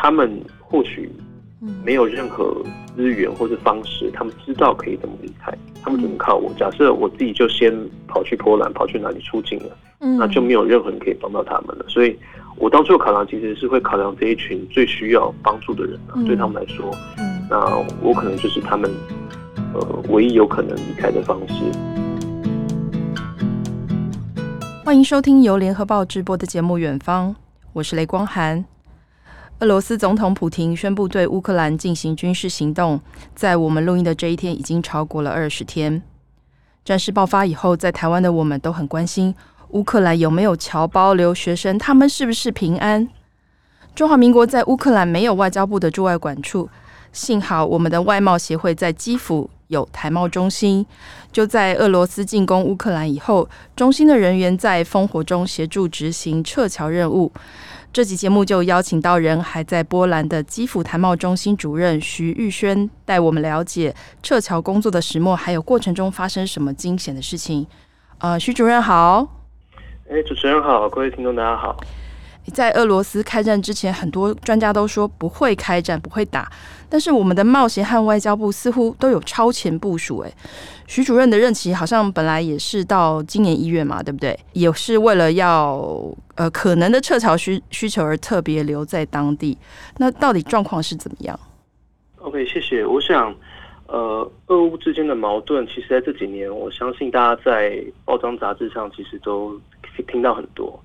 他们或许没有任何资源或是方式，他们知道可以怎么离开，他们只能靠我。假设我自己就先跑去波兰，跑去哪里出境了，那就没有任何人可以帮到他们了。所以，我当初考量其实是会考量这一群最需要帮助的人啊，对他们来说，那我可能就是他们呃唯一有可能离开的方式。欢迎收听由联合报直播的节目《远方》，我是雷光涵。俄罗斯总统普亭宣布对乌克兰进行军事行动，在我们录音的这一天已经超过了二十天。战事爆发以后，在台湾的我们都很关心乌克兰有没有侨胞留学生，他们是不是平安？中华民国在乌克兰没有外交部的驻外馆处，幸好我们的外贸协会在基辅。有台贸中心，就在俄罗斯进攻乌克兰以后，中心的人员在烽火中协助执行撤侨任务。这集节目就邀请到人还在波兰的基辅台贸中心主任徐玉轩，带我们了解撤侨工作的始末，还有过程中发生什么惊险的事情。呃，徐主任好。哎，主持人好，各位听众大家好。在俄罗斯开战之前，很多专家都说不会开战，不会打。但是我们的贸协和外交部似乎都有超前部署。哎，徐主任的任期好像本来也是到今年一月嘛，对不对？也是为了要呃可能的撤侨需需求而特别留在当地。那到底状况是怎么样？OK，谢谢。我想，呃，俄乌之间的矛盾，其实在这几年，我相信大家在报章杂志上其实都听到很多。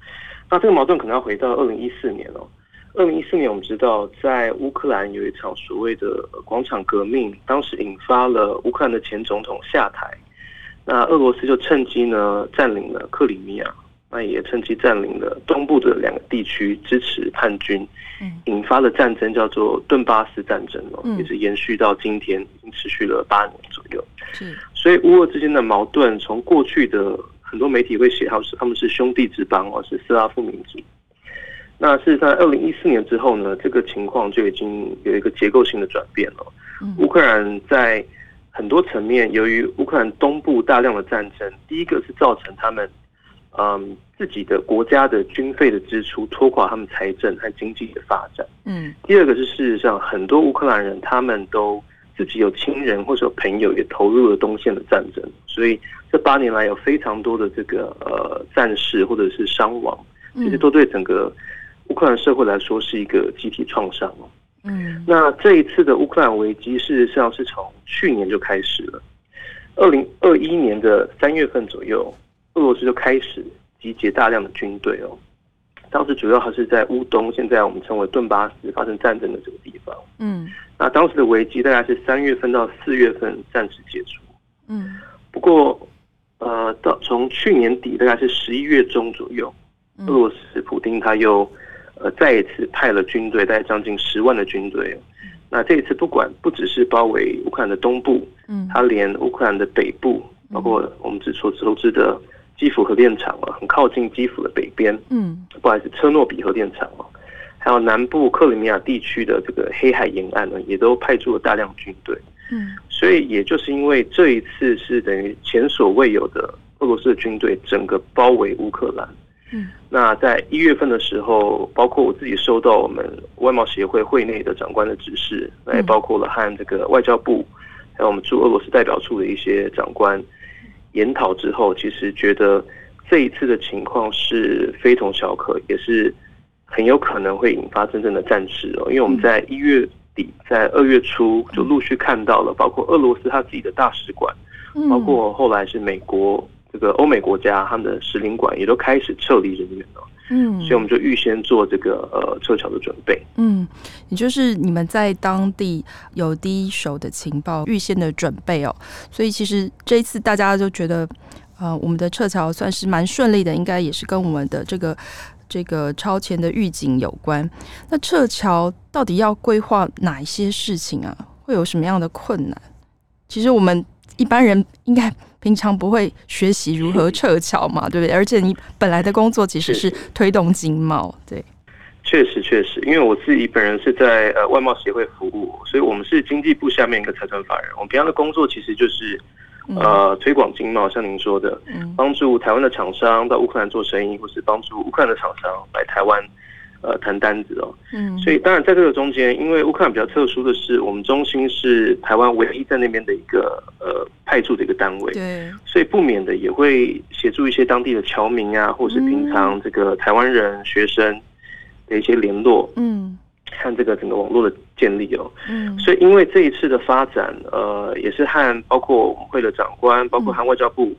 那这个矛盾可能要回到二零一四年哦。二零一四年，我们知道在乌克兰有一场所谓的广场革命，当时引发了乌克兰的前总统下台。那俄罗斯就趁机呢占领了克里米亚，那也趁机占领了东部的两个地区，支持叛军，引发了战争，叫做顿巴斯战争哦，也是延续到今天，已经持续了八年左右。所以乌俄之间的矛盾，从过去的很多媒体会写，他们是他们是兄弟之邦哦，是斯拉夫民族。那是在二零一四年之后呢，这个情况就已经有一个结构性的转变了。乌克兰在很多层面，由于乌克兰东部大量的战争，第一个是造成他们嗯自己的国家的军费的支出拖垮他们财政和经济的发展。嗯，第二个是事实上很多乌克兰人他们都自己有亲人或者有朋友也投入了东线的战争，所以这八年来有非常多的这个呃战士或者是伤亡，其实都对整个。乌克兰社会来说是一个集体创伤哦。嗯，那这一次的乌克兰危机，事实上是从去年就开始了。二零二一年的三月份左右，俄罗斯就开始集结大量的军队哦。当时主要还是在乌东，现在我们称为顿巴斯发生战争的这个地方。嗯，那当时的危机大概是三月份到四月份暂时解除。嗯，不过呃，到从去年底大概是十一月中左右，俄罗斯普丁他又。呃，再一次派了军队，大概将近十万的军队。那这一次不管不只是包围乌克兰的东部，嗯，他连乌克兰的北部，包括我们只所熟知的基辅核电厂啊，很靠近基辅的北边，嗯，不好意思，车诺比核电厂啊，还有南部克里米亚地区的这个黑海沿岸呢，也都派出了大量军队。嗯，所以也就是因为这一次是等于前所未有的俄罗斯的军队整个包围乌克兰。嗯，那在一月份的时候，包括我自己收到我们外贸协会会内的长官的指示，那也包括了和这个外交部，还有我们驻俄罗斯代表处的一些长官研讨之后，其实觉得这一次的情况是非同小可，也是很有可能会引发真正的战事哦。因为我们在一月底，在二月初就陆续看到了，包括俄罗斯他自己的大使馆，包括后来是美国。这个欧美国家他们的使领馆也都开始撤离人员了，嗯，所以我们就预先做这个呃撤侨的准备，嗯，也就是你们在当地有第一手的情报，预先的准备哦，所以其实这一次大家就觉得，呃，我们的撤侨算是蛮顺利的，应该也是跟我们的这个这个超前的预警有关。那撤侨到底要规划哪一些事情啊？会有什么样的困难？其实我们一般人应该。平常不会学习如何撤侨嘛，对不对？而且你本来的工作其实是推动经贸，对。确实确实，因为我自己本人是在呃外贸协会服务，所以我们是经济部下面一个财团法人。我们平常的工作其实就是呃推广经贸，像您说的，帮助台湾的厂商到乌克兰做生意，或是帮助乌克兰的厂商来台湾呃谈单子哦。嗯，所以当然在这个中间，因为乌克兰比较特殊的是，我们中心是台湾唯一在那边的一个呃派驻的一个单位，对，所以不免的也会协助一些当地的侨民啊，或是平常这个台湾人学生的一些联络，嗯。看这个整个网络的建立哦，嗯，所以因为这一次的发展，呃，也是和包括我们会的长官，包括和外交部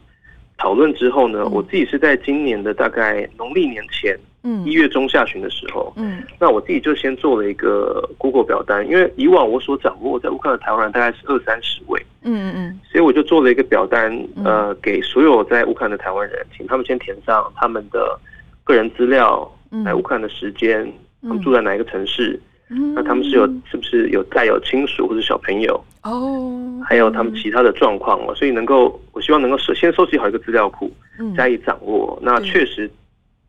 讨论之后呢，嗯、我自己是在今年的大概农历年前，嗯，一月中下旬的时候，嗯，那我自己就先做了一个 Google 表单，因为以往我所掌握在乌克兰的台湾人大概是二三十位，嗯嗯嗯，所以我就做了一个表单，呃，给所有在乌克兰的台湾人，请他们先填上他们的个人资料，来乌克兰的时间。他们住在哪一个城市？嗯、那他们是有是不是有带有亲属或者小朋友？哦，还有他们其他的状况哦，所以能够，我希望能够首先收集好一个资料库，加以掌握。嗯、那确实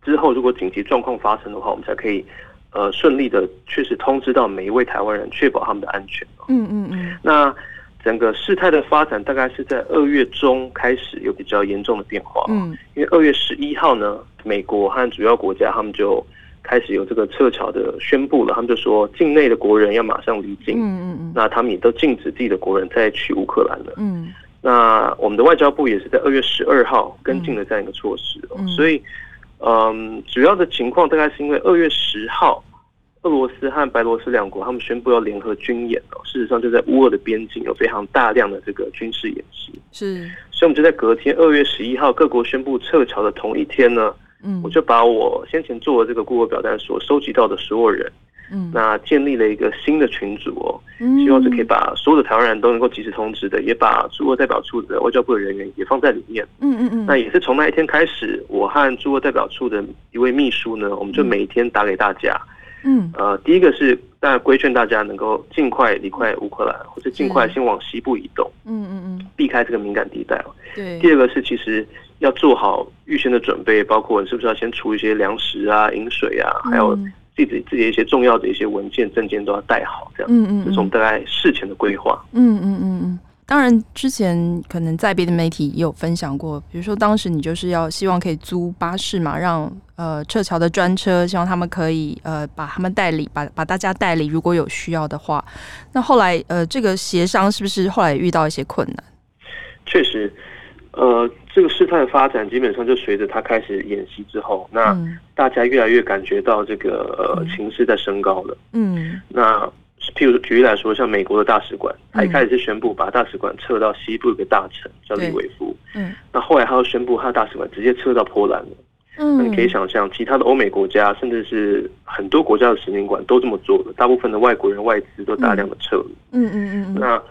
之后如果紧急状况发生的话，我们才可以呃顺利的确实通知到每一位台湾人，确保他们的安全。嗯嗯嗯。那整个事态的发展大概是在二月中开始有比较严重的变化。嗯，因为二月十一号呢，美国和主要国家他们就。开始有这个撤侨的宣布了，他们就说境内的国人要马上离境，嗯嗯嗯，那他们也都禁止自己的国人再去乌克兰了，嗯，那我们的外交部也是在二月十二号跟进了这样一个措施，嗯，所以，嗯，主要的情况大概是因为二月十号，俄罗斯和白罗斯两国他们宣布要联合军演哦，事实上就在乌俄的边境有非常大量的这个军事演习，是，所以我们就在隔天二月十一号各国宣布撤侨的同一天呢。嗯，我就把我先前做的这个 Google 表单所收集到的所有人，嗯，那建立了一个新的群组哦，希望是可以把所有的台湾人都能够及时通知的，也把驻俄代表处的外交部的人员也放在里面，嗯嗯嗯，那也是从那一天开始，我和驻俄代表处的一位秘书呢，我们就每天打给大家，嗯，呃，第一个是当然规劝大家能够尽快离开乌克兰，或者尽快先往西部移动，嗯嗯嗯，避开这个敏感地带哦，对，第二个是其实。要做好预先的准备，包括你是不是要先储一些粮食啊、饮水啊，还有自己自己一些重要的一些文件、证件都要带好，这样。嗯嗯，这是我们大概事前的规划。嗯嗯嗯嗯。当然，之前可能在别的媒体也有分享过，比如说当时你就是要希望可以租巴士嘛，让呃撤侨的专车，希望他们可以呃把他们代理，把把大家代理，如果有需要的话。那后来呃这个协商是不是后来遇到一些困难？确实。呃，这个事态的发展基本上就随着他开始演习之后，那大家越来越感觉到这个呃情势在升高了。嗯，那譬如举例来说，像美国的大使馆，他一开始是宣布把大使馆撤到西部一个大城叫利维夫。嗯，那后来他又宣布他的大使馆直接撤到波兰了。嗯，那你可以想象，其他的欧美国家，甚至是很多国家的使领馆都这么做了，大部分的外国人外资都大量的撤离。嗯嗯嗯。那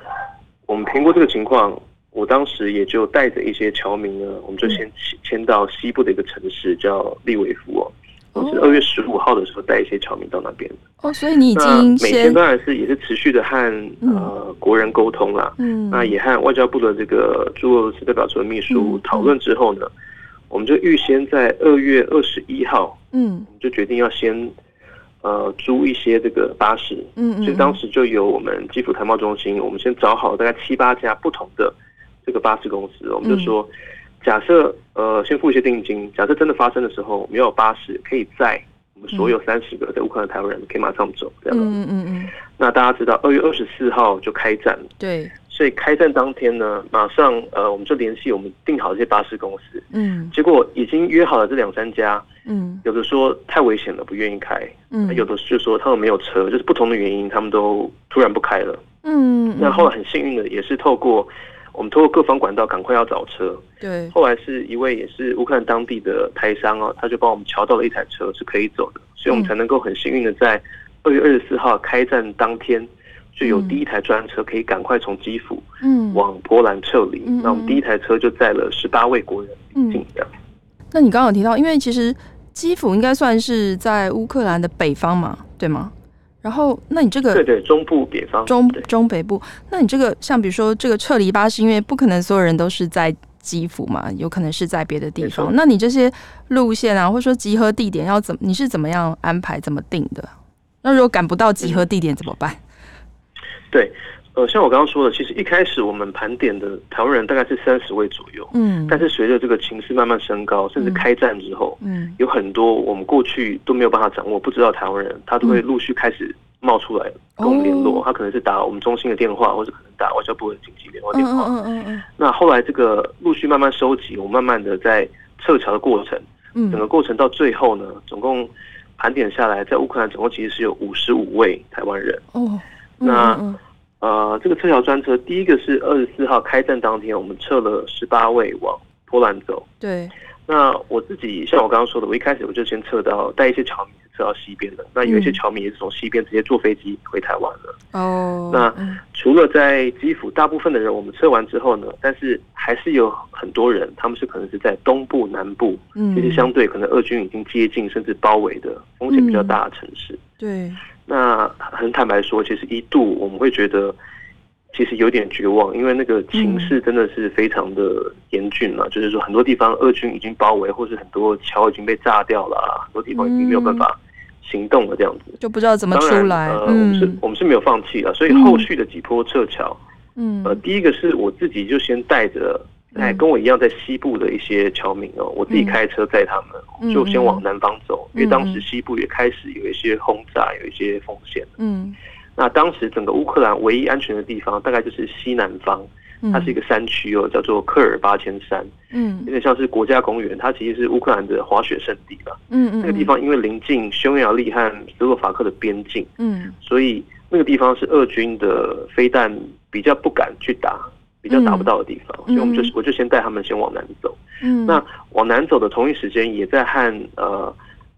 我们评估这个情况。我当时也就带着一些侨民呢，我们就先迁到西部的一个城市叫利维夫哦。我是二月十五号的时候带一些侨民到那边的。哦，所以你已经每天当然是也是持续的和呃国人沟通啦。嗯。那也和外交部的这个驻俄罗斯代表处的秘书讨论之后呢，我们就预先在二月二十一号，嗯，我们就决定要先呃租一些这个巴士。嗯嗯。所以当时就由我们基辅台贸中心，我们先找好大概七八家不同的。这个巴士公司，我们就说，假设呃，先付一些定金，假设真的发生的时候，没有巴士可以载我们所有三十个在乌克兰的台湾人，可以马上走，这样。嗯嗯嗯。那大家知道，二月二十四号就开战了。对。所以开战当天呢，马上呃，我们就联系我们订好这些巴士公司。嗯。结果已经约好了这两三家，嗯，有的说太危险了，不愿意开。嗯。有的就说他们没有车，就是不同的原因，他们都突然不开了。嗯。那后来很幸运的，也是透过。我们通过各方管道赶快要找车，对。后来是一位也是乌克兰当地的台商哦，他就帮我们瞧到了一台车是可以走的，所以我们才能够很幸运的在二月二十四号开战当天，就有第一台专车可以赶快从基辅嗯往波兰撤离。嗯、那我们第一台车就载了十八位国人进这样。那你刚刚有提到，因为其实基辅应该算是在乌克兰的北方嘛，对吗？然后，那你这个对对，中部北方中中北部，那你这个像比如说这个撤离巴士，因为不可能所有人都是在基辅嘛，有可能是在别的地方。那你这些路线啊，或者说集合地点要怎么？你是怎么样安排、怎么定的？那如果赶不到集合地点怎么办？对，呃，像我刚刚说的，其实一开始我们盘点的台湾人大概是三十位左右，嗯，但是随着这个情势慢慢升高，甚至开战之后，嗯，有很多我们过去都没有办法掌握、不知道台湾人，他都会陆续开始冒出来跟我们联络，他可能是打我们中心的电话，或者可能打外交部的紧急联络电话，嗯嗯嗯。那后来这个陆续慢慢收集，我慢慢的在撤侨的过程，嗯，整个过程到最后呢，总共盘点下来，在乌克兰总共其实是有五十五位台湾人，哦，那。呃，这个撤侨专车，第一个是二十四号开战当天，我们撤了十八位往波兰走。对。那我自己像我刚刚说的，我一开始我就先撤到带一些侨民撤到西边的。那有一些侨民也是从西边直接坐飞机回台湾了。哦、嗯。那除了在基辅，大部分的人我们撤完之后呢，但是还是有很多人，他们是可能是在东部、南部，嗯，其实相对可能俄军已经接近甚至包围的风险比较大的城市。嗯、对。那很坦白说，其实一度我们会觉得，其实有点绝望，因为那个情势真的是非常的严峻了。嗯、就是说，很多地方俄军已经包围，或是很多桥已经被炸掉了，很多地方已经没有办法行动了，这样子。就不知道怎么出来。呃，嗯、我们是我们是没有放弃的，所以后续的几波撤侨，嗯，呃，第一个是我自己就先带着。哎，跟我一样在西部的一些侨民哦，我自己开车载他们，就先往南方走，因为当时西部也开始有一些轰炸，有一些风险。嗯，那当时整个乌克兰唯一安全的地方，大概就是西南方，它是一个山区哦，叫做科尔巴千山。嗯，有点像是国家公园，它其实是乌克兰的滑雪胜地吧。嗯嗯，那个地方因为临近匈牙利和斯洛伐克的边境，嗯，所以那个地方是俄军的飞弹比较不敢去打。比较打不到的地方，嗯、所以我们就我就先带他们先往南走。嗯，那往南走的同一时间，也在和呃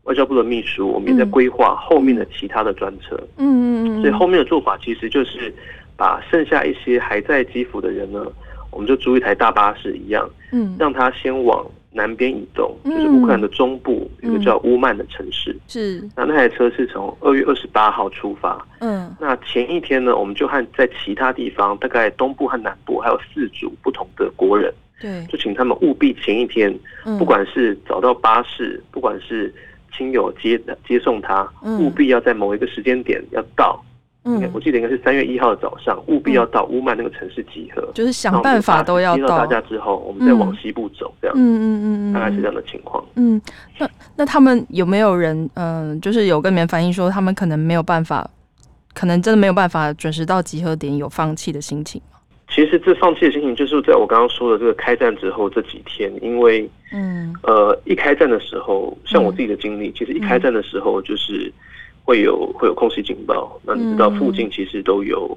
外交部的秘书，我们也在规划后面的其他的专车。嗯嗯嗯。所以后面的做法其实就是把剩下一些还在基辅的人呢，我们就租一台大巴士一样，嗯，让他先往。南边移动，就是乌克兰的中部，嗯、一个叫乌曼的城市。是，那那台车是从二月二十八号出发。嗯，那前一天呢，我们就和在其他地方，大概东部和南部还有四组不同的国人，对，就请他们务必前一天，不管是找到巴士，不管是亲友接接送他，务必要在某一个时间点要到。嗯，我记得应该是三月一号的早上，务必要到乌曼那个城市集合，就是想办法都要到。接到大家之后，我们再往西部走，这样。嗯嗯嗯，大概是这样的情况。嗯，那那他们有没有人，嗯，就是有跟你们反映说，他们可能没有办法，可能真的没有办法准时到集合点，有放弃的心情吗？其实这放弃的心情，就是在我刚刚说的这个开战之后这几天，因为，嗯，呃，一开战的时候，像我自己的经历，其实一开战的时候就是。会有会有空袭警报，那你知道附近其实都有，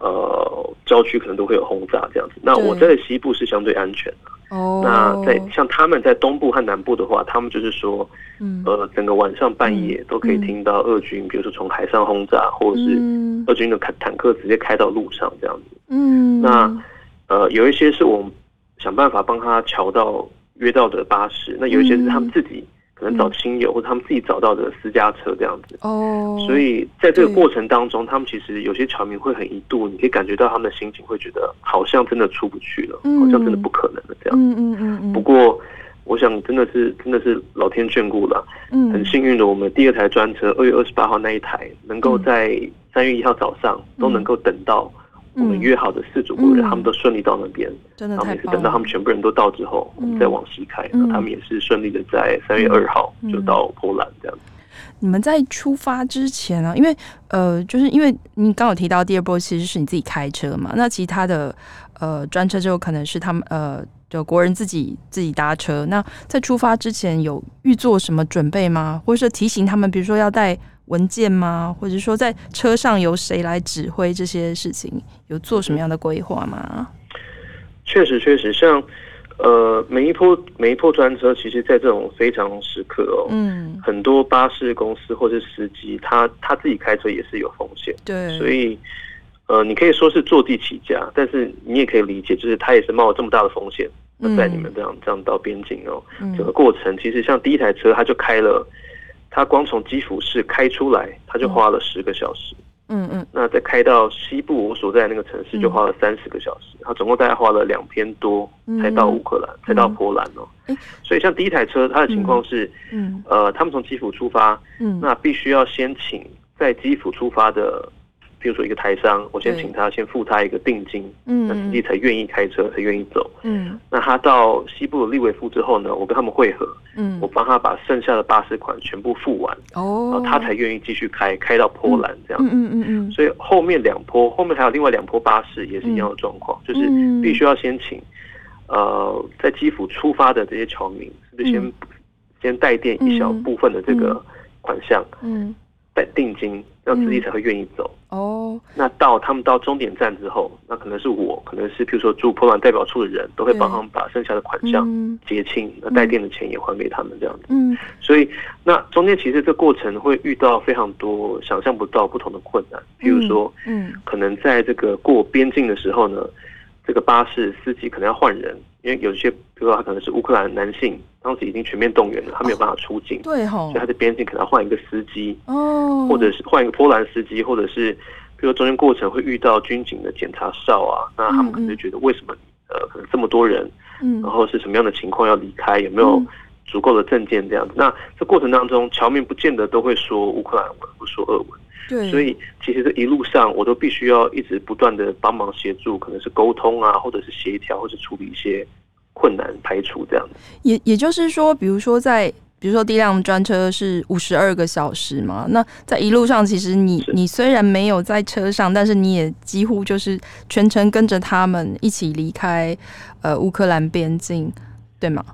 嗯、呃，郊区可能都会有轰炸这样子。那我在西部是相对安全的。哦。那在像他们在东部和南部的话，他们就是说，嗯、呃，整个晚上半夜都可以听到俄军，嗯、比如说从海上轰炸，或者是俄军的坦坦克直接开到路上这样子。嗯。那呃，有一些是我们想办法帮他乔到约到的巴士，那有一些是他们自己。可能找亲友或者他们自己找到的私家车这样子哦，所以在这个过程当中，他们其实有些侨民会很一度，你可以感觉到他们的心情会觉得好像真的出不去了，好像真的不可能了这样。嗯嗯嗯。不过，我想真的是真的是老天眷顾了，嗯，很幸运的，我们第二台专车二月二十八号那一台，能够在三月一号早上都能够等到。我们约好的四组国人，他们都顺利到那边，真的太棒了。然后也是等到他们全部人都到之后，我们再往西开。那他们也是顺利的，在三月二号就到波兰这样。你们在出发之前啊，因为呃，就是因为你刚有提到第二波其实是你自己开车嘛，那其他的呃专车就可能是他们呃就国人自己自己搭车。那在出发之前有预做什么准备吗？或者是提醒他们，比如说要带。文件吗？或者说在车上由谁来指挥这些事情？有做什么样的规划吗？确实，确实，像呃，每一波每一波专车，其实，在这种非常时刻哦，嗯，很多巴士公司或者司机，他他自己开车也是有风险，对，所以呃，你可以说是坐地起价，但是你也可以理解，就是他也是冒了这么大的风险，带你们这样这样到边境哦，嗯、整个过程其实像第一台车，他就开了。他光从基辅市开出来，他就花了十个小时。嗯嗯，那再开到西部我所在那个城市，就花了三十个小时。他总共大概花了两天多才到乌克兰，才到波兰哦。所以像第一台车，他的情况是，嗯。呃，他们从基辅出发，那必须要先请在基辅出发的比如说一个台商，我先请他先付他一个定金，嗯，那司机才愿意开车，才愿意走，嗯，那他到西部的立纬府之后呢，我跟他们会合，嗯，我帮他把剩下的巴士款全部付完，哦，然后他才愿意继续开，开到波兰这样，嗯嗯嗯嗯，所以后面两波，后面还有另外两波巴士也是一样的状况，就是必须要先请，呃，在基辅出发的这些侨民，是不是先先带垫一小部分的这个款项，嗯。带定金，让司机才会愿意走。哦、嗯，那到他们到终点站之后，那可能是我，可能是譬如说住波兰代表处的人都会帮他们把剩下的款项结清，嗯、那带电的钱也还给他们这样子。嗯，所以那中间其实这过程会遇到非常多想象不到不同的困难，比如说，嗯，可能在这个过边境的时候呢，这个巴士司机可能要换人。因为有些，比如说他可能是乌克兰男性，当时已经全面动员了，他没有办法出境，哦、对吼，所以他在边境可能要换一个司机，哦，或者是换一个波兰司机，或者是，比如说中间过程会遇到军警的检查哨啊，那他们可能就觉得为什么，呃，可能这么多人，嗯，然后是什么样的情况要离开，有没有足够的证件这样子？那这过程当中，侨民不见得都会说乌克兰文，不说俄文。对，所以其实这一路上我都必须要一直不断的帮忙协助，可能是沟通啊，或者是协调，或者处理一些困难排除这样。也也就是说，比如说在，比如说第一辆专车是五十二个小时嘛，那在一路上，其实你你虽然没有在车上，但是你也几乎就是全程跟着他们一起离开呃乌克兰边境，对吗？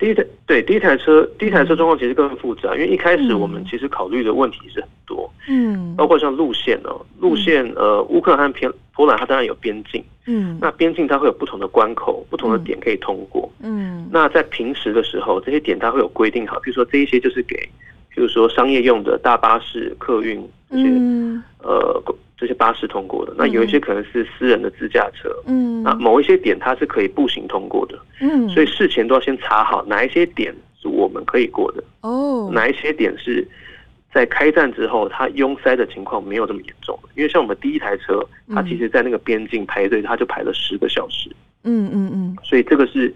第一台对第一台车，第一台车状况其实更复杂，因为一开始我们其实考虑的问题是很多，嗯，包括像路线哦，路线呃，乌克兰和偏波兰它当然有边境，嗯，那边境它会有不同的关口，不同的点可以通过，嗯，那在平时的时候，这些点它会有规定好，比如说这一些就是给，比如说商业用的大巴士、客运这些，呃。这些巴士通过的，那有一些可能是私人的自驾车，嗯，那某一些点它是可以步行通过的，嗯，所以事前都要先查好哪一些点是我们可以过的，哦，哪一些点是在开站之后它拥塞的情况没有这么严重，因为像我们第一台车，它其实在那个边境排队，它就排了十个小时，嗯嗯嗯，所以这个是。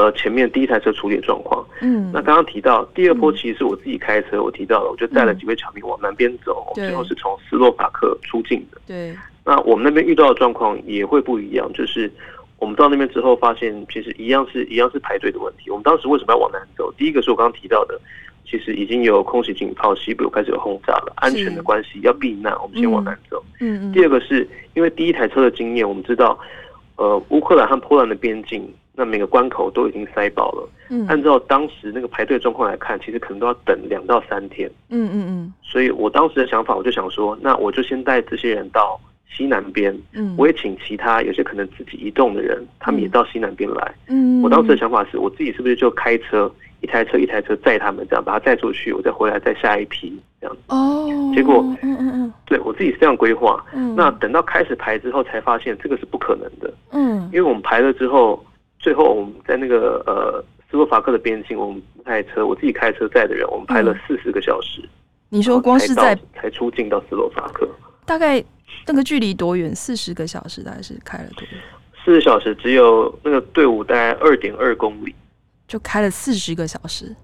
呃，前面第一台车处理的状况，嗯，那刚刚提到第二波，其实是我自己开车，我提到了，我就带了几位侨民往南边走，嗯、最后是从斯洛伐克出境的。对，那我们那边遇到的状况也会不一样，就是我们到那边之后，发现其实一样是一样是排队的问题。我们当时为什么要往南走？第一个是我刚刚提到的，其实已经有空袭警报，西部开始有轰炸了，安全的关系要避难，我们先往南走。嗯嗯。第二个是因为第一台车的经验，我们知道，呃，乌克兰和波兰的边境。那每个关口都已经塞爆了。嗯，按照当时那个排队状况来看，其实可能都要等两到三天。嗯嗯嗯。所以我当时的想法，我就想说，那我就先带这些人到西南边。嗯，我也请其他有些可能自己移动的人，他们也到西南边来。嗯，我当时的想法是我自己是不是就开车一台车一台车载他们，这样把他载出去，我再回来再下一批这样。哦。结果，嗯嗯嗯，对我自己是这样规划。嗯。那等到开始排之后，才发现这个是不可能的。嗯。因为我们排了之后。最后我们在那个呃斯洛伐克的边境，我们开车，我自己开车载的人，我们拍了四十个小时。你说光是在才出境到斯洛伐克，大概那个距离多远？四十个小时大概是开了多远？四十小时只有那个队伍大概二点二公里，就开了四十个小时。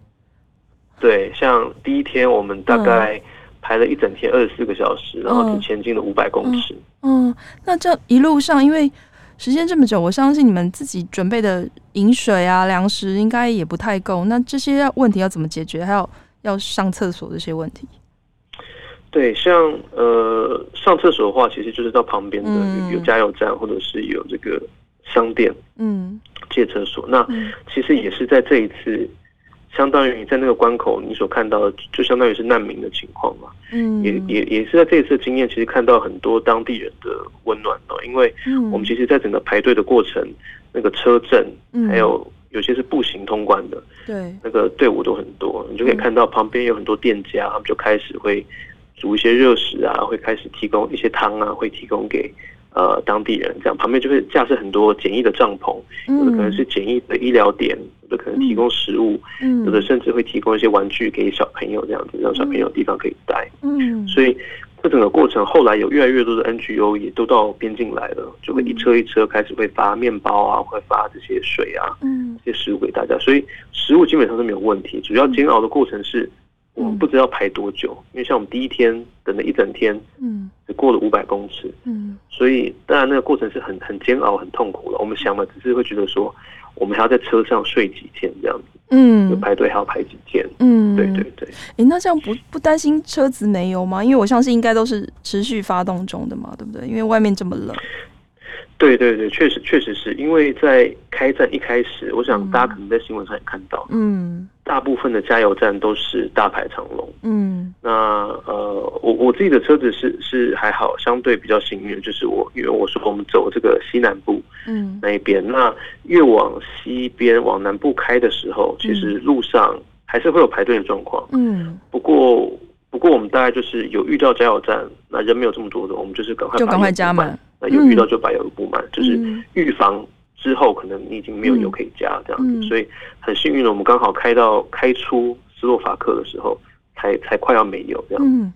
对，像第一天我们大概排了一整天二十四个小时，嗯、然后就前进了五百公尺嗯。嗯，那这一路上因为。时间这么久，我相信你们自己准备的饮水啊、粮食应该也不太够。那这些问题要怎么解决？还有要上厕所这些问题？对，像呃上厕所的话，其实就是到旁边的有、嗯、有加油站，或者是有这个商店，嗯，借厕所。那其实也是在这一次。相当于你在那个关口，你所看到的就相当于是难民的情况嘛。嗯，也也也是在这一次经验，其实看到很多当地人的温暖哦。因为我们其实，在整个排队的过程，那个车阵，还有有些是步行通关的，对，那个队伍都很多，你就可以看到旁边有很多店家，他们就开始会煮一些热食啊，会开始提供一些汤啊，会提供给。呃，当地人这样旁边就会架设很多简易的帐篷，有的可能是简易的医疗点，有的可能提供食物，有的甚至会提供一些玩具给小朋友这样子，让小朋友有地方可以待。嗯，所以这整个过程后来有越来越多的 NGO 也都到边境来了，就会一车一车开始会发面包啊，会发这些水啊，嗯，这些食物给大家。所以食物基本上是没有问题，主要煎熬的过程是。我们不知道排多久，因为像我们第一天等了一整天，嗯，只过了五百公尺，嗯，所以当然那个过程是很很煎熬、很痛苦了。我们想的只是会觉得说，我们还要在车上睡几天这样子，嗯，就排队还要排几天，嗯，对对对。哎、欸，那这样不不担心车子没油吗？因为我相信应该都是持续发动中的嘛，对不对？因为外面这么冷。对对对，确实确实是因为在开战一开始，我想大家可能在新闻上也看到，嗯，大部分的加油站都是大排长龙，嗯，那呃，我我自己的车子是是还好，相对比较幸运，就是我因为我说我们走这个西南部，嗯，那一边，那越往西边往南部开的时候，其实路上还是会有排队的状况，嗯，不过不过我们大概就是有遇到加油站，那人没有这么多的，我们就是赶快就赶快加满。那有遇到就把油补满，嗯，就是预防之后可能你已经没有油可以加这样子，嗯，所以很幸运的，我们刚好开到开出斯洛伐克的时候，才才快要没油这样。嗯，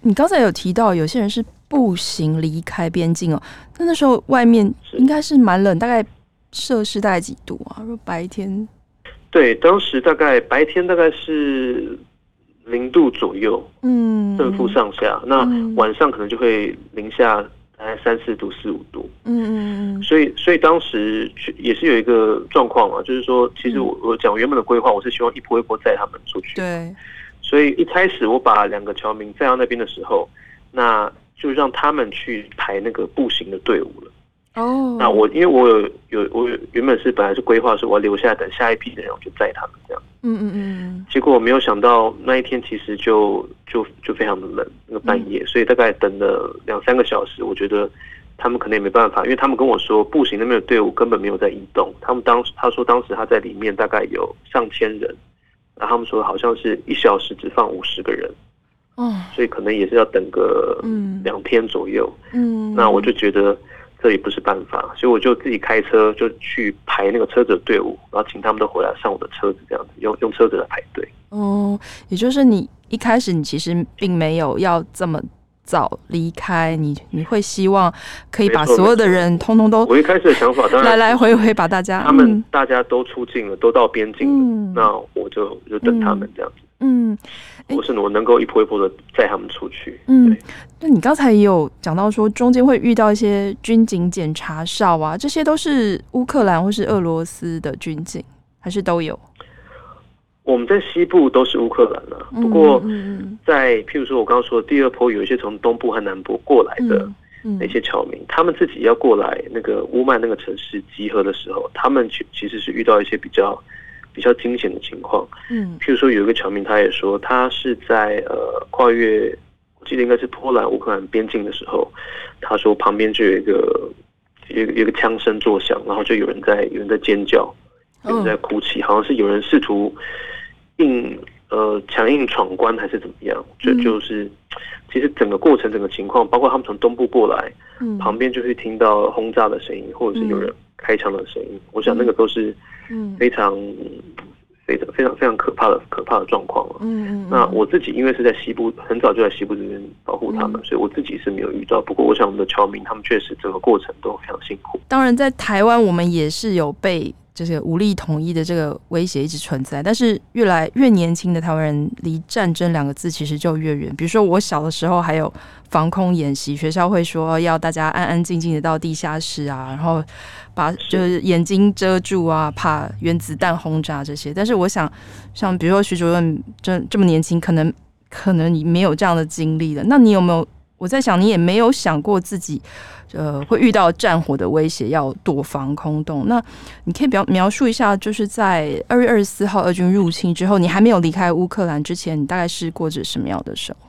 你刚才有提到有些人是步行离开边境哦，那那时候外面应该是蛮冷，大概摄氏大概几度啊？说白天？对，当时大概白天大概是零度左右，嗯，正负上下，嗯。那晚上可能就会零下。大概三四度、四五度，嗯嗯嗯，所以所以当时也是有一个状况嘛，就是说，其实我我讲原本的规划，我是希望一波一波载他们出去，对，所以一开始我把两个侨民载到那边的时候，那就让他们去排那个步行的队伍了。哦，那我因为我有有我原本是本来是规划说我要留下来等下一批的人，我就载他们这样。嗯嗯嗯。结果我没有想到那一天其实就就就非常的冷，那个半夜，所以大概等了两三个小时，我觉得他们可能也没办法，因为他们跟我说步行那边的队伍根本没有在移动。他们当时他说当时他在里面大概有上千人，然后他们说好像是一小时只放五十个人。哦。所以可能也是要等个嗯两天左右。嗯。那我就觉得。这也不是办法，所以我就自己开车就去排那个车子的队伍，然后请他们都回来上我的车子，这样子用用车子来排队。哦，也就是你一开始你其实并没有要这么早离开，你你会希望可以把所有的人通通都。我一开始的想法当然来来回回把大家他们大家都出境了，嗯、都到边境了，嗯、那我就就等他们这样子。嗯。我是我能够一波一波的载他们出去。嗯，那你刚才也有讲到说，中间会遇到一些军警检查哨啊，这些都是乌克兰或是俄罗斯的军警，还是都有？我们在西部都是乌克兰啊，不过在譬如说我刚刚说的第二波，有一些从东部和南部过来的那些侨民，他们自己要过来那个乌曼那个城市集合的时候，他们其其实是遇到一些比较。比较惊险的情况，嗯，譬如说有一个侨民，他也说，他是在呃跨越，我记得应该是波兰乌克兰边境的时候，他说旁边就有一个有一个枪声作响，然后就有人在有人在尖叫，有人在哭泣，好像是有人试图硬呃强硬闯关还是怎么样，就就是其实整个过程整个情况，包括他们从东部过来，嗯，旁边就会听到轰炸的声音，或者是有人开枪的声音，我想那个都是。嗯，非常、非常、非常、非常可怕的、可怕的状况了。嗯，那我自己因为是在西部，很早就在西部这边保护他们，所以我自己是没有遇到。不过，我想我们的侨民他们确实整个过程都非常辛苦。当然，在台湾我们也是有被这个武力统一的这个威胁一直存在，但是越来越年轻的台湾人离战争两个字其实就越远。比如说我小的时候还有防空演习，学校会说要大家安安静静的到地下室啊，然后。把就是眼睛遮住啊，怕原子弹轰炸这些。但是我想，像比如说徐主任这这么年轻，可能可能你没有这样的经历了。那你有没有？我在想，你也没有想过自己呃会遇到战火的威胁，要躲防空洞。那你可以描描述一下，就是在二月二十四号俄军入侵之后，你还没有离开乌克兰之前，你大概是过着什么样的生活？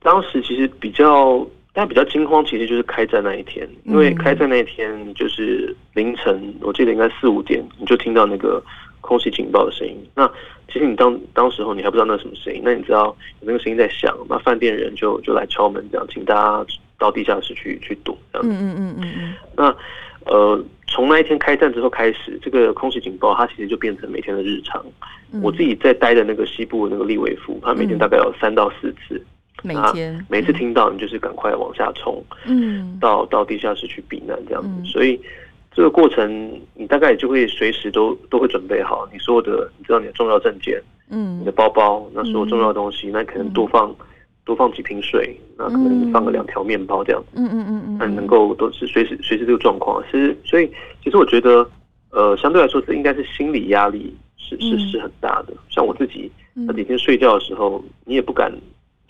当时其实比较。但比较惊慌，其实就是开战那一天，因为开战那一天就是凌晨，我记得应该四五点，你就听到那个空袭警报的声音。那其实你当当时候你还不知道那什么声音，那你知道有那个声音在响，那饭店人就就来敲门，这样请大家到地下室去去躲，这样子。嗯嗯嗯嗯。那呃，从那一天开战之后开始，这个空袭警报它其实就变成每天的日常。我自己在待的那个西部的那个利维夫，它每天大概有三到四次。每天每次听到你就是赶快往下冲，嗯，到到地下室去避难这样子，嗯、所以这个过程你大概就会随时都都会准备好你所有的，你知道你的重要证件，嗯，你的包包，那所有重要的东西，嗯、那可能多放多放几瓶水，那可能放个两条面包这样。子，嗯嗯嗯嗯，那能够都是随时随时这个状况。其实，所以其实我觉得，呃，相对来说，这应该是心理压力是是是很大的。像我自己那几天睡觉的时候，你也不敢，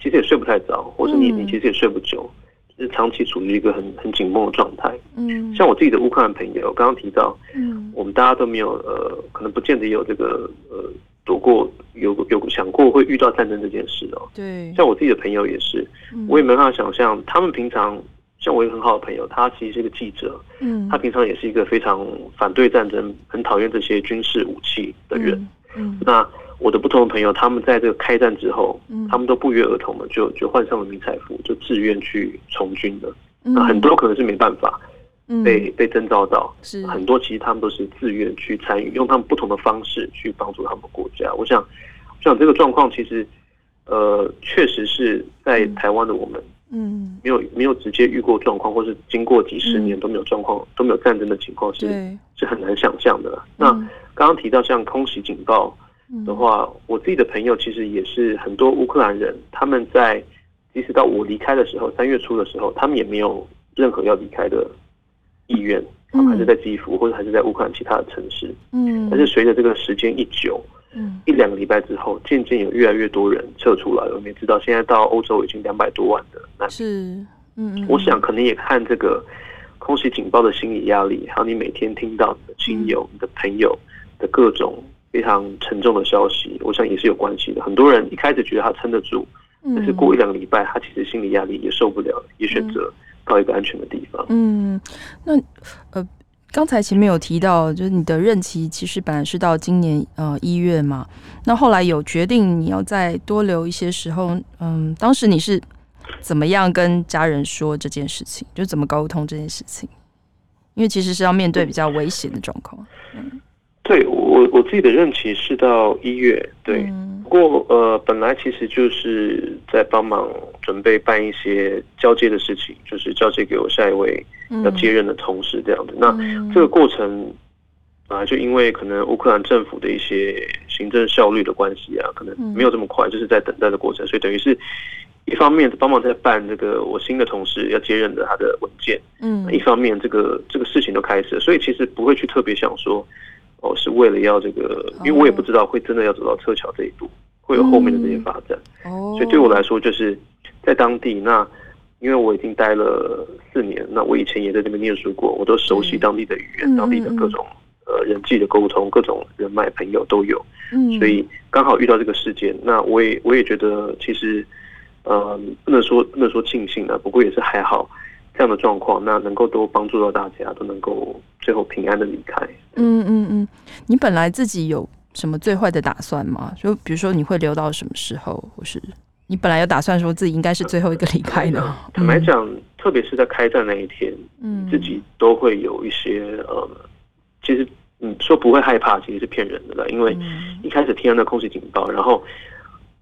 其实也睡不太着，或者你你其实也睡不久，就是长期处于一个很很紧绷的状态。嗯，像我自己的乌克兰朋友，刚刚提到，嗯，我们大家都没有呃，可能不见得有这个呃。躲过有有想过会遇到战争这件事哦，对，像我自己的朋友也是，我也没办法想象，他们平常像我一个很好的朋友，他其实是一个记者，嗯，他平常也是一个非常反对战争、很讨厌这些军事武器的人，嗯，那我的不同的朋友，他们在这个开战之后，他们都不约而同的就就换上了迷彩服，就自愿去从军的，那很多可能是没办法。被被征召到，是。很多，其实他们都是自愿去参与，用他们不同的方式去帮助他们国家。我想，我想这个状况其实，呃，确实是在台湾的我们，嗯，没有没有直接遇过状况，或是经过几十年都没有状况，都没有战争的情况，是是很难想象的。那刚刚提到像空袭警报的话，我自己的朋友其实也是很多乌克兰人，他们在即使到我离开的时候，三月初的时候，他们也没有任何要离开的。意愿，他们还是在基辅，或者还是在乌克兰其他的城市。嗯，但是随着这个时间一久，嗯，一两个礼拜之后，渐渐有越来越多人撤出来了。我们也知道，现在到欧洲已经两百多万的难民。是，嗯，我想可能也看这个空袭警报的心理压力，还有你每天听到你的亲友、你的朋友的各种非常沉重的消息，我想也是有关系的。很多人一开始觉得他撑得住，但是过一两个礼拜，他其实心理压力也受不了，也选择。到一个安全的地方。嗯，那呃，刚才前面有提到，就是你的任期其实本来是到今年呃一月嘛，那后来有决定你要再多留一些时候，嗯，当时你是怎么样跟家人说这件事情？就怎么沟通这件事情？因为其实是要面对比较危险的状况。嗯，对我我自己的任期是到一月，对。嗯不过，呃，本来其实就是在帮忙准备办一些交接的事情，就是交接给我下一位要接任的同事这样子。那这个过程啊，就因为可能乌克兰政府的一些行政效率的关系啊，可能没有这么快，就是在等待的过程，所以等于是一方面帮忙在办这个我新的同事要接任的他的文件，嗯，一方面这个这个事情都开始了，所以其实不会去特别想说。哦，是为了要这个，因为我也不知道会真的要走到撤侨这一步，会有后面的这些发展。哦，所以对我来说，就是在当地，那因为我已经待了四年，那我以前也在这边念书过，我都熟悉当地的语言，当地的各种呃人际的沟通，各种人脉朋友都有。嗯，所以刚好遇到这个事件，那我也我也觉得其实，呃，不能说不能说庆幸了，不过也是还好。这样的状况，那能够都帮助到大家，都能够最后平安的离开。嗯嗯嗯，你本来自己有什么最坏的打算吗？就比如说你会留到什么时候，或是你本来有打算说自己应该是最后一个离开的？坦白讲，特别是在开战那一天，嗯，自己都会有一些呃，其实你说不会害怕，其实是骗人的了，因为一开始听到那空袭警报，然后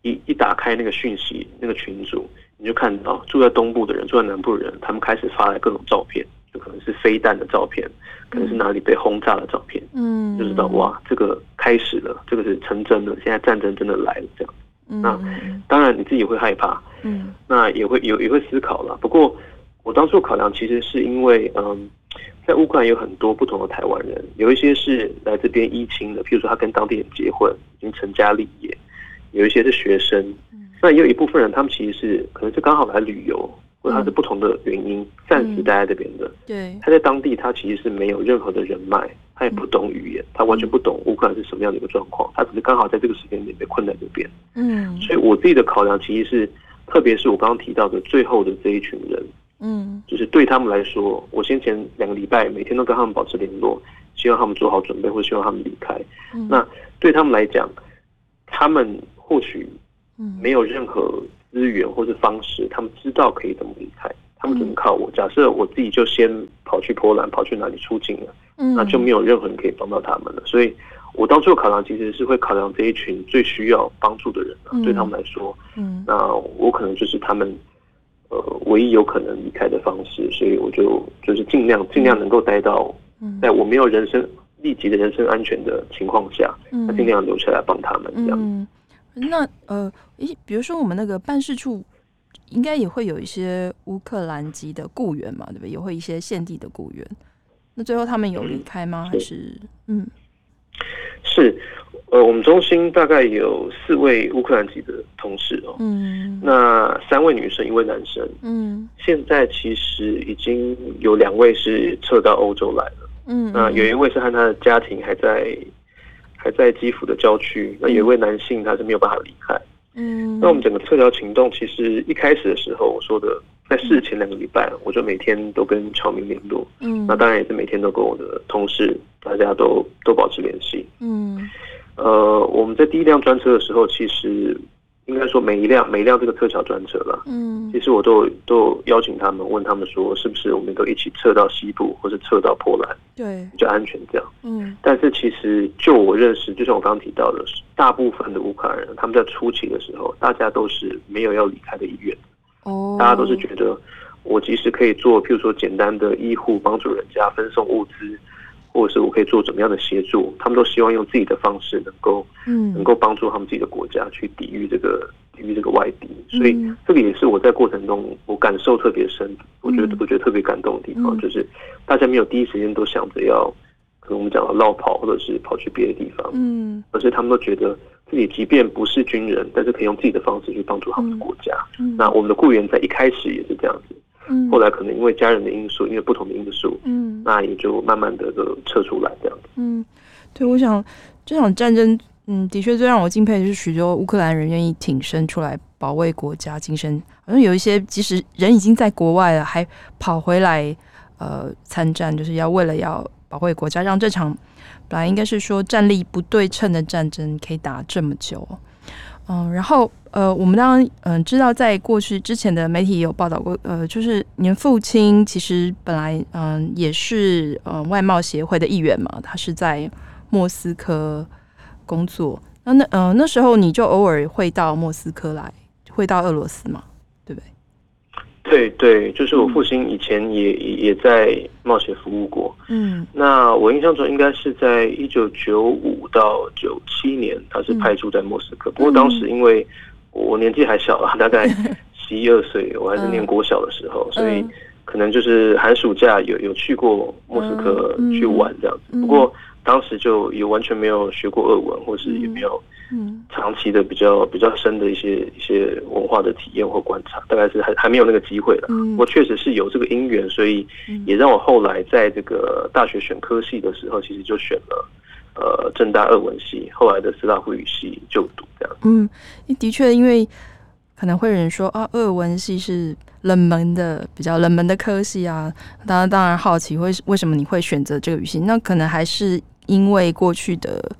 一一打开那个讯息，那个群组。你就看到住在东部的人，住在南部的人，他们开始发来各种照片，就可能是飞弹的照片，可能是哪里被轰炸的照片，嗯，就知道哇，这个开始了，这个是成真的，现在战争真的来了，这样。那当然你自己会害怕，嗯，那也会有也会思考了。不过我当初考量其实是因为，嗯，在乌克兰有很多不同的台湾人，有一些是来这边依亲的，譬如说他跟当地人结婚，已经成家立业，有一些是学生。那也有一部分人，他们其实是可能是刚好来旅游，或者他是不同的原因暂时待在这边的。对，他在当地，他其实是没有任何的人脉，他也不懂语言，他完全不懂乌克兰是什么样的一个状况，他只是刚好在这个时间点被困在这边。嗯，所以我自己的考量其实是，特别是我刚刚提到的最后的这一群人，嗯，就是对他们来说，我先前两个礼拜每天都跟他们保持联络，希望他们做好准备，或希望他们离开。那对他们来讲，他们或许。没有任何资源或是方式，他们知道可以怎么离开，他们只能靠我。假设我自己就先跑去波兰，跑去哪里出境了，那就没有任何人可以帮到他们了。所以，我当初考量其实是会考量这一群最需要帮助的人，对他们来说，嗯。那我可能就是他们呃唯一有可能离开的方式，所以我就就是尽量尽量能够待到，在我没有人身立即的人身安全的情况下，那尽量留下来帮他们这样。那呃，诶，比如说我们那个办事处应该也会有一些乌克兰籍的雇员嘛，对不对？也会一些现地的雇员。那最后他们有离开吗？嗯、还是嗯，是。呃，我们中心大概有四位乌克兰籍的同事哦，嗯，那三位女生，一位男生，嗯，现在其实已经有两位是撤到欧洲来了，嗯，那有一位是和他的家庭还在还在基辅的郊区，那有一位男性他是没有办法离开，嗯，那我们整个撤侨行动其实一开始的时候，我说的在事前两个礼拜，我就每天都跟侨民联络，嗯，那当然也是每天都跟我的同事大家都都保持联系，嗯。呃，我们在第一辆专车的时候，其实应该说每一辆每一辆这个撤侨专车了，嗯，其实我都有都有邀请他们，问他们说，是不是我们都一起撤到西部，或是撤到波兰，对，比较安全这样，嗯。但是其实就我认识，就像我刚刚提到的，大部分的乌克兰人，他们在初期的时候，大家都是没有要离开的意愿，哦，大家都是觉得我即使可以做，譬如说简单的医护，帮助人家分送物资。或者是我可以做怎么样的协助，他们都希望用自己的方式能够，嗯，能够帮助他们自己的国家去抵御这个抵御这个外敌，所以这个也是我在过程中我感受特别深，我觉得我觉得特别感动的地方，就是大家没有第一时间都想着要，可能我们讲的落跑或者是跑去别的地方，嗯，而是他们都觉得自己即便不是军人，但是可以用自己的方式去帮助他们的国家。那我们的雇员在一开始也是这样子。嗯，后来可能因为家人的因素，因为不同的因素，嗯，那也就慢慢的就撤出来这样子。嗯，对，我想这场战争，嗯，的确最让我敬佩的是许多乌克兰人愿意挺身出来保卫国家，精神好像有一些即使人已经在国外了，还跑回来呃参战，就是要为了要保卫国家，让这场本来应该是说战力不对称的战争可以打这么久。嗯，然后呃，我们当然嗯、知道，在过去之前的媒体也有报道过，呃，就是您父亲其实本来嗯、也是呃外贸协会的一员嘛，他是在莫斯科工作。那那呃那时候你就偶尔会到莫斯科来，会到俄罗斯吗，对对，就是我父亲以前也、嗯、也在冒险服务过。嗯，那我印象中应该是在一九九五到九七年，他是派驻在莫斯科。嗯、不过当时因为我年纪还小啊，大概 十一二岁，我还是念国小的时候，嗯、所以可能就是寒暑假有有去过莫斯科去玩这样子。嗯、不过当时就也完全没有学过俄文，或是也没有。嗯，长期的比较比较深的一些一些文化的体验或观察，大概是还还没有那个机会了。嗯，我确实是有这个因缘，所以也让我后来在这个大学选科系的时候，其实就选了呃正大俄文系，后来的斯拉夫语系就读这样。嗯，的确，因为可能会有人说啊，俄文系是冷门的，比较冷门的科系啊。当然，当然好奇为为什么你会选择这个语系？那可能还是因为过去的。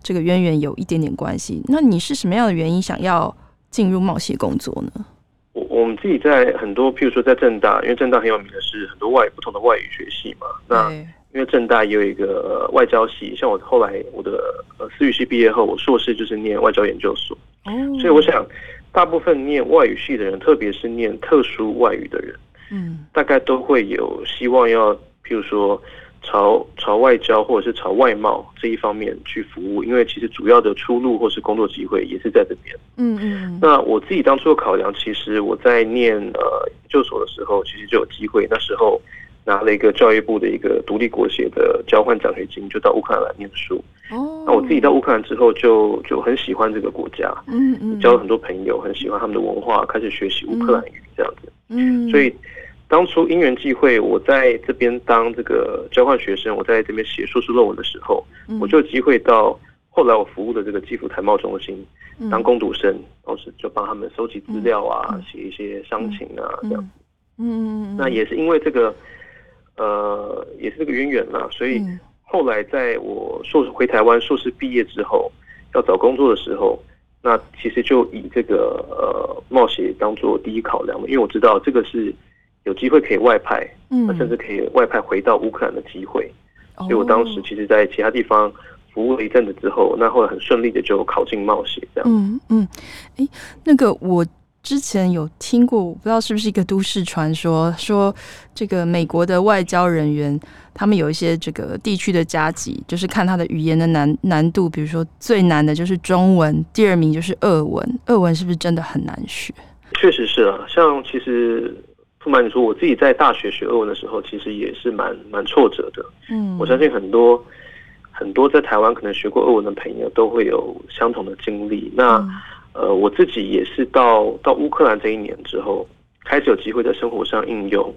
这个渊源有一点点关系。那你是什么样的原因想要进入贸协工作呢？我我们自己在很多，譬如说在正大，因为正大很有名的是很多外不同的外语学系嘛。那因为正大也有一个外交系，像我后来我的呃私语系毕业后，我硕士就是念外交研究所。哦，所以我想大部分念外语系的人，特别是念特殊外语的人，嗯，大概都会有希望要，譬如说。朝朝外交或者是朝外贸这一方面去服务，因为其实主要的出路或是工作机会也是在这边。嗯嗯。那我自己当初的考量，其实我在念呃研究所的时候，其实就有机会。那时候拿了一个教育部的一个独立国协的交换奖学金，就到乌克兰来念书。哦。那我自己到乌克兰之后就，就就很喜欢这个国家。嗯嗯。交了很多朋友，很喜欢他们的文化，开始学习乌克兰语这样子。嗯。所以。当初因缘际会，我在这边当这个交换学生，我在这边写硕士论文的时候，嗯、我就有机会到后来我服务的这个基辅台贸中心当工读生，同时、嗯、就帮他们收集资料啊，写、嗯、一些商情啊、嗯、这样。子。嗯，那也是因为这个，呃，也是这个渊源啦，所以后来在我硕士回台湾硕士毕业之后，要找工作的时候，那其实就以这个呃冒险当做第一考量了，因为我知道这个是。有机会可以外派，嗯，甚至可以外派回到乌克兰的机会，嗯、所以我当时其实，在其他地方服务了一阵子之后，那后来很顺利的就考进冒险，这样。嗯嗯，哎、欸，那个我之前有听过，我不知道是不是一个都市传说，说这个美国的外交人员，他们有一些这个地区的加级，就是看他的语言的难难度，比如说最难的就是中文，第二名就是俄文，俄文是不是真的很难学？确实是啊，像其实不瞒你说，我自己在大学学俄文的时候，其实也是蛮蛮挫折的。嗯，我相信很多很多在台湾可能学过俄文的朋友都会有相同的经历。那、嗯、呃，我自己也是到到乌克兰这一年之后，开始有机会在生活上应用，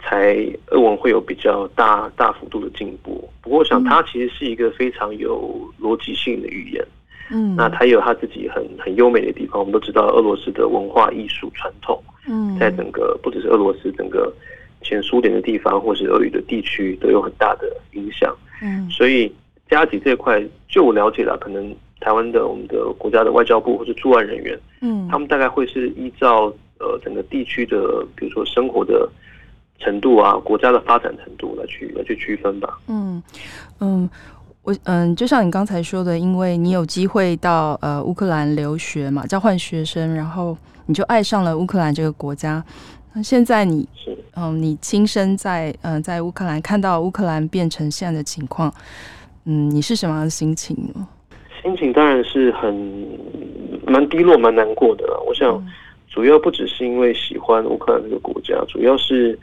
才俄文会有比较大大幅度的进步。不过，我想它其实是一个非常有逻辑性的语言。嗯，那它也有它自己很很优美的地方。我们都知道，俄罗斯的文化艺术传统，嗯，在整个不只是俄罗斯，整个前苏联的地方或是俄语的地区都有很大的影响。嗯，所以加急这一块，就我了解了，可能台湾的我们的国家的外交部或是驻外人员，嗯，他们大概会是依照呃整个地区的，比如说生活的程度啊，国家的发展程度来去来去区分吧。嗯嗯。我嗯，就像你刚才说的，因为你有机会到呃乌克兰留学嘛，交换学生，然后你就爱上了乌克兰这个国家。那现在你嗯，你亲身在嗯、呃、在乌克兰看到乌克兰变成现在的情况，嗯，你是什么样的心情呢？心情当然是很蛮低落、蛮难过的。我想主要不只是因为喜欢乌克兰这个国家，主要是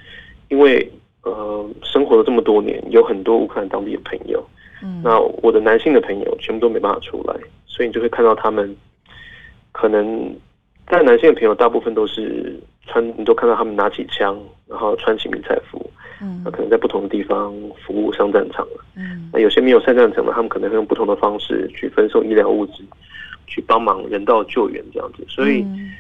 因为呃生活了这么多年，有很多乌克兰当地的朋友。嗯，那我的男性的朋友全部都没办法出来，所以你就会看到他们，可能但男性的朋友大部分都是穿，你都看到他们拿起枪，然后穿起迷彩服，嗯，那可能在不同的地方服务上战场了，嗯，那有些没有上战场的，他们可能会用不同的方式去分送医疗物资，去帮忙人道救援这样子，所以，嗯、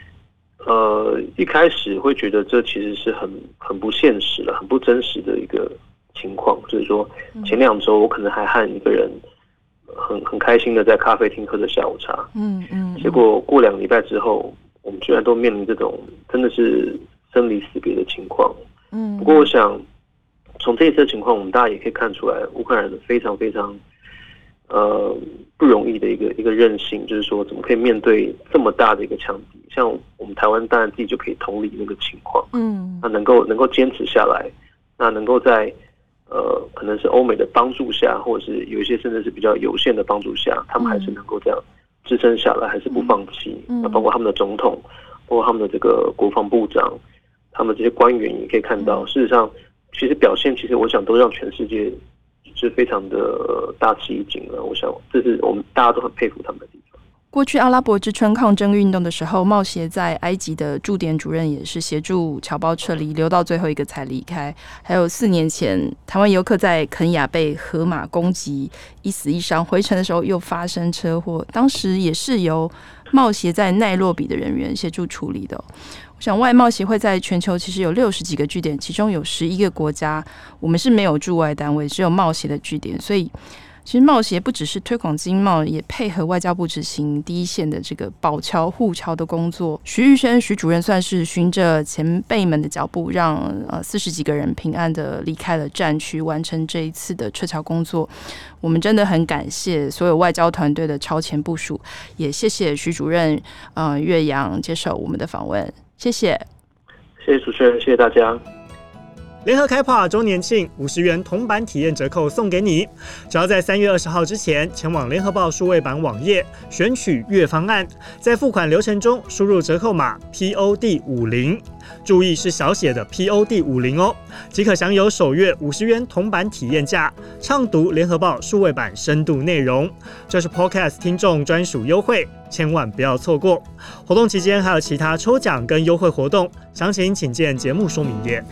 呃，一开始会觉得这其实是很很不现实的，很不真实的一个。情况就是说，前两周我可能还和一个人很很开心的在咖啡厅喝着下午茶，嗯嗯，结果过两个礼拜之后，我们居然都面临这种真的是生离死别的情况，嗯。不过我想，从这一次的情况，我们大家也可以看出来，乌克兰人非常非常呃不容易的一个一个韧性，就是说怎么可以面对这么大的一个强敌？像我们台湾当然自己就可以同理那个情况，嗯，那能够能够坚持下来，那能够在。呃，可能是欧美的帮助下，或者是有一些甚至是比较有限的帮助下，他们还是能够这样支撑下来，还是不放弃。嗯，那包括他们的总统，包括他们的这个国防部长，他们这些官员也可以看到，事实上，其实表现，其实我想都让全世界是非常的大吃一惊了。我想，这是我们大家都很佩服他们的地方。过去阿拉伯之春抗争运动的时候，贸协在埃及的驻点主任也是协助侨胞撤离，留到最后一个才离开。还有四年前，台湾游客在肯亚被河马攻击，一死一伤，回程的时候又发生车祸，当时也是由贸协在奈洛比的人员协助处理的。我想外贸协会在全球其实有六十几个据点，其中有十一个国家，我们是没有驻外单位，只有贸协的据点，所以。其实贸协不只是推广经贸，也配合外交部执行第一线的这个保侨护侨的工作。徐玉轩徐主任算是循着前辈们的脚步，让呃四十几个人平安的离开了战区，完成这一次的撤侨工作。我们真的很感谢所有外交团队的超前部署，也谢谢徐主任呃岳阳接受我们的访问，谢谢，谢谢主持人，谢谢大家。联合开趴周年庆五十元铜版体验折扣送给你，只要在三月二十号之前前往联合报数位版网页选取月方案，在付款流程中输入折扣码 POD 五零，注意是小写的 POD 五零哦，即可享有首月五十元铜版体验价，畅读联合报数位版深度内容。这是 Podcast 听众专属优惠，千万不要错过。活动期间还有其他抽奖跟优惠活动，详情请见节目说明页。